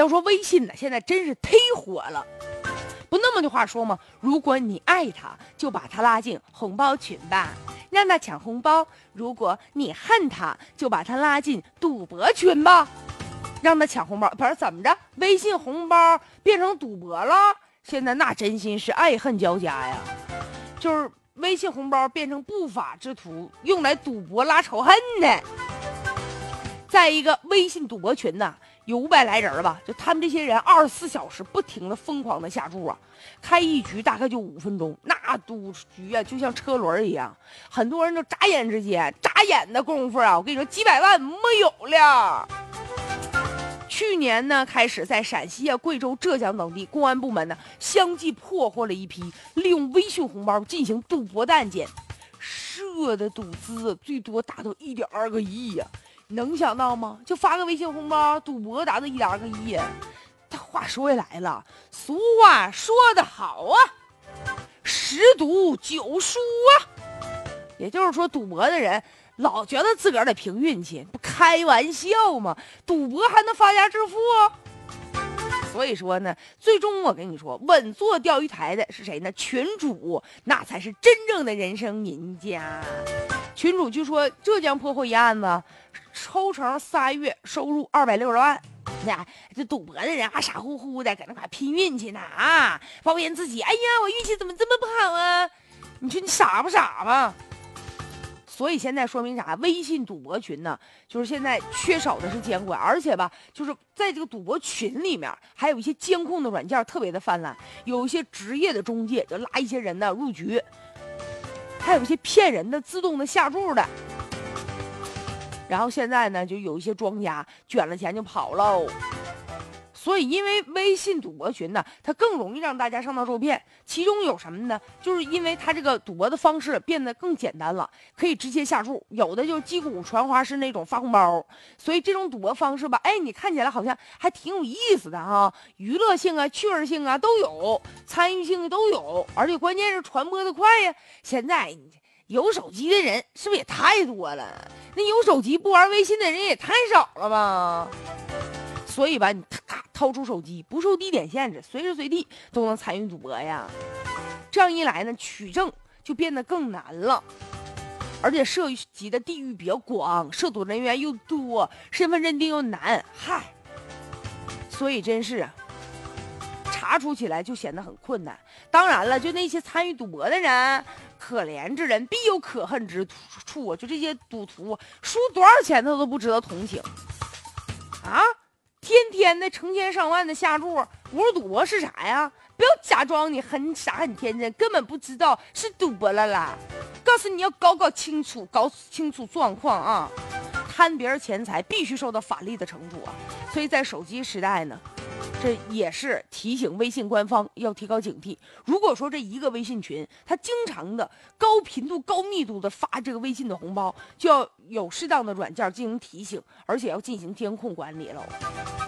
要说微信呢，现在真是忒火了。不那么的话说吗？如果你爱他，就把他拉进红包群吧，让他抢红包；如果你恨他，就把他拉进赌博群吧，让他抢红包。不是怎么着？微信红包变成赌博了？现在那真心是爱恨交加呀！就是微信红包变成不法之徒用来赌博拉仇恨的。再一个微信赌博群呢。有五百来人吧，就他们这些人二十四小时不停的疯狂的下注啊，开一局大概就五分钟，那赌局啊就像车轮一样，很多人都眨眼之间，眨眼的功夫啊，我跟你说几百万没有了。去年呢开始在陕西啊、贵州、浙江等地，公安部门呢相继破获了一批利用微信红包进行赌博的案件，涉的赌资最多达到一点二个亿呀。能想到吗？就发个微信红包，赌博达到一点二个亿。他话说回来了，俗话说得好啊，十赌九输啊。也就是说，赌博的人老觉得自个儿得凭运气，不开玩笑吗？赌博还能发家致富？所以说呢，最终我跟你说，稳坐钓鱼台的是谁呢？群主，那才是真正的人生赢家。群主据说浙江破获一案子。抽成仨月收入二百六十万，那这赌博的人还傻乎乎的搁那块拼运气呢啊！抱怨自己，哎呀，我运气怎么这么不好啊？你说你傻不傻吧？所以现在说明啥？微信赌博群呢，就是现在缺少的是监管，而且吧，就是在这个赌博群里面，还有一些监控的软件特别的泛滥，有一些职业的中介就拉一些人呢入局，还有一些骗人的自动的下注的。然后现在呢，就有一些庄家卷了钱就跑喽。所以，因为微信赌博群呢，它更容易让大家上当受骗。其中有什么呢？就是因为它这个赌博的方式变得更简单了，可以直接下注，有的就是击鼓传花式那种发红包。所以这种赌博方式吧，哎，你看起来好像还挺有意思的哈，娱乐性啊、趣味性啊都有，参与性都有，而且关键是传播的快呀。现在。有手机的人是不是也太多了？那有手机不玩微信的人也太少了吧？所以吧，你咔掏出手机，不受地点限制，随时随地都能参与赌博呀。这样一来呢，取证就变得更难了，而且涉及的地域比较广，涉赌人员又多，身份认定又难，嗨，所以真是啊查处起来就显得很困难。当然了，就那些参与赌博的人。可怜之人必有可恨之处啊！就这些赌徒，输多少钱他都不值得同情啊！天天的成千上万的下注，不是赌博是啥呀？不要假装你很傻很天真，根本不知道是赌博了啦！告诉你要搞搞清楚，搞清楚状况啊！贪别人钱财必须受到法律的惩处啊！所以在手机时代呢。这也是提醒微信官方要提高警惕。如果说这一个微信群，他经常的高频度、高密度的发这个微信的红包，就要有适当的软件进行提醒，而且要进行监控管理了。